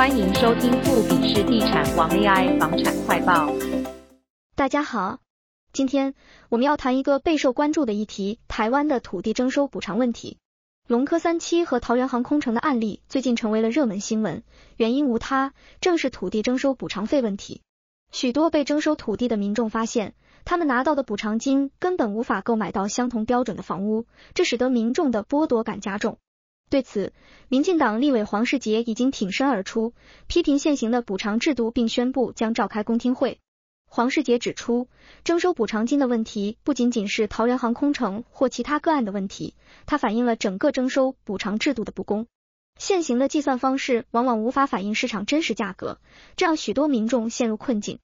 欢迎收听富比士地产王 AI 房产快报。大家好，今天我们要谈一个备受关注的议题——台湾的土地征收补偿问题。龙科三期和桃园航空城的案例最近成为了热门新闻，原因无他，正是土地征收补偿费问题。许多被征收土地的民众发现，他们拿到的补偿金根本无法购买到相同标准的房屋，这使得民众的剥夺感加重。对此，民进党立委黄世杰已经挺身而出，批评现行的补偿制度，并宣布将召开公听会。黄世杰指出，征收补偿金的问题不仅仅是桃园航空城或其他个案的问题，它反映了整个征收补偿制度的不公。现行的计算方式往往无法反映市场真实价格，这让许多民众陷入困境。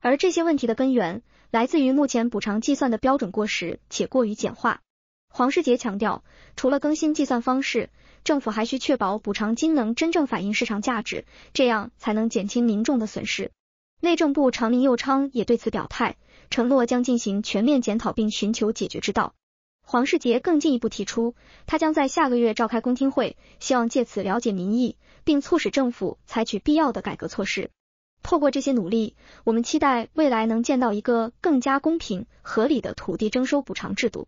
而这些问题的根源，来自于目前补偿计算的标准过时且过于简化。黄世杰强调，除了更新计算方式，政府还需确保补偿金能真正反映市场价值，这样才能减轻民众的损失。内政部长林佑昌也对此表态，承诺将进行全面检讨并寻求解决之道。黄世杰更进一步提出，他将在下个月召开公听会，希望借此了解民意，并促使政府采取必要的改革措施。透过这些努力，我们期待未来能见到一个更加公平、合理的土地征收补偿制度。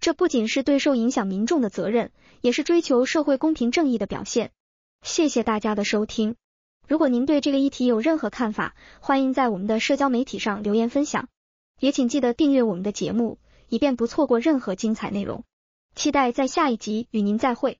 这不仅是对受影响民众的责任，也是追求社会公平正义的表现。谢谢大家的收听。如果您对这个议题有任何看法，欢迎在我们的社交媒体上留言分享。也请记得订阅我们的节目，以便不错过任何精彩内容。期待在下一集与您再会。